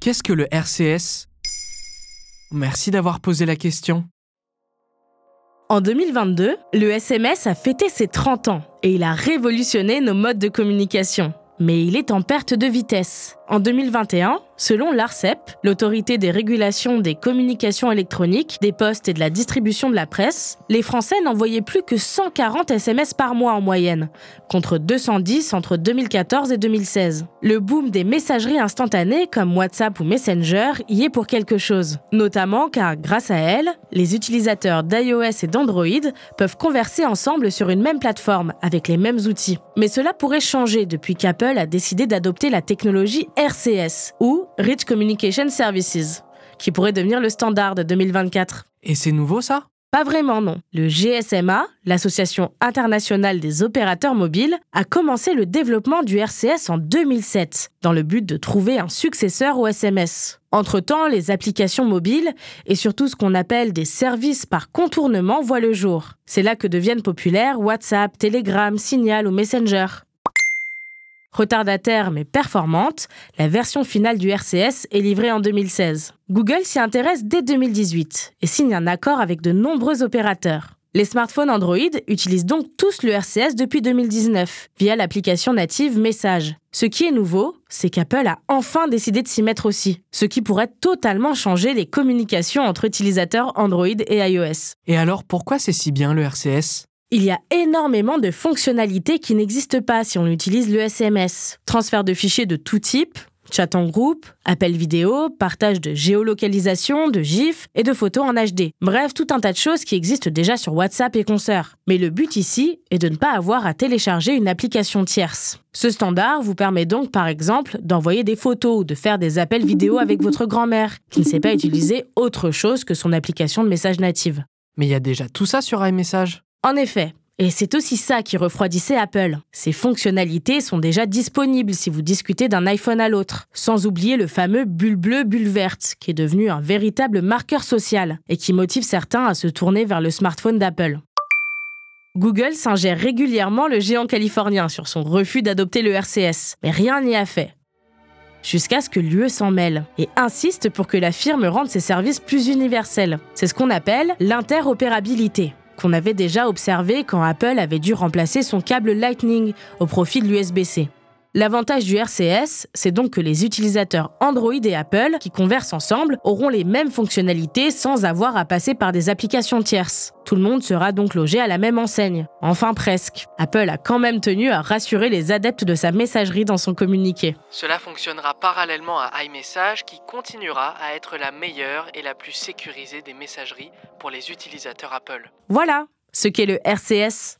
Qu'est-ce que le RCS Merci d'avoir posé la question. En 2022, le SMS a fêté ses 30 ans et il a révolutionné nos modes de communication. Mais il est en perte de vitesse. En 2021, selon l'ARCEP, l'autorité des régulations des communications électroniques, des postes et de la distribution de la presse, les Français n'envoyaient plus que 140 SMS par mois en moyenne, contre 210 entre 2014 et 2016. Le boom des messageries instantanées comme WhatsApp ou Messenger y est pour quelque chose, notamment car grâce à elles, les utilisateurs d'iOS et d'Android peuvent converser ensemble sur une même plateforme avec les mêmes outils. Mais cela pourrait changer depuis qu'Apple a décidé d'adopter la technologie RCS ou Rich Communication Services, qui pourrait devenir le standard de 2024. Et c'est nouveau ça? Pas vraiment non. Le GSMA, l'Association internationale des opérateurs mobiles, a commencé le développement du RCS en 2007 dans le but de trouver un successeur au SMS. Entre-temps, les applications mobiles et surtout ce qu'on appelle des services par contournement voient le jour. C'est là que deviennent populaires WhatsApp, Telegram, Signal ou Messenger. Retardataire mais performante, la version finale du RCS est livrée en 2016. Google s'y intéresse dès 2018 et signe un accord avec de nombreux opérateurs. Les smartphones Android utilisent donc tous le RCS depuis 2019 via l'application native Message. Ce qui est nouveau, c'est qu'Apple a enfin décidé de s'y mettre aussi, ce qui pourrait totalement changer les communications entre utilisateurs Android et iOS. Et alors pourquoi c'est si bien le RCS il y a énormément de fonctionnalités qui n'existent pas si on utilise le SMS. Transfert de fichiers de tout type, chat en groupe, appel vidéo, partage de géolocalisation, de GIFs et de photos en HD. Bref, tout un tas de choses qui existent déjà sur WhatsApp et concerts. Mais le but ici est de ne pas avoir à télécharger une application tierce. Ce standard vous permet donc par exemple d'envoyer des photos ou de faire des appels vidéo avec votre grand-mère qui ne sait pas utiliser autre chose que son application de message native. Mais il y a déjà tout ça sur iMessage? En effet, et c'est aussi ça qui refroidissait Apple. Ces fonctionnalités sont déjà disponibles si vous discutez d'un iPhone à l'autre, sans oublier le fameux bulle bleue, bulle verte, qui est devenu un véritable marqueur social et qui motive certains à se tourner vers le smartphone d'Apple. Google s'ingère régulièrement le géant californien sur son refus d'adopter le RCS, mais rien n'y a fait. Jusqu'à ce que l'UE s'en mêle et insiste pour que la firme rende ses services plus universels. C'est ce qu'on appelle l'interopérabilité qu'on avait déjà observé quand Apple avait dû remplacer son câble Lightning au profit de l'USB-C. L'avantage du RCS, c'est donc que les utilisateurs Android et Apple qui conversent ensemble auront les mêmes fonctionnalités sans avoir à passer par des applications tierces. Tout le monde sera donc logé à la même enseigne. Enfin presque. Apple a quand même tenu à rassurer les adeptes de sa messagerie dans son communiqué. Cela fonctionnera parallèlement à iMessage qui continuera à être la meilleure et la plus sécurisée des messageries pour les utilisateurs Apple. Voilà ce qu'est le RCS.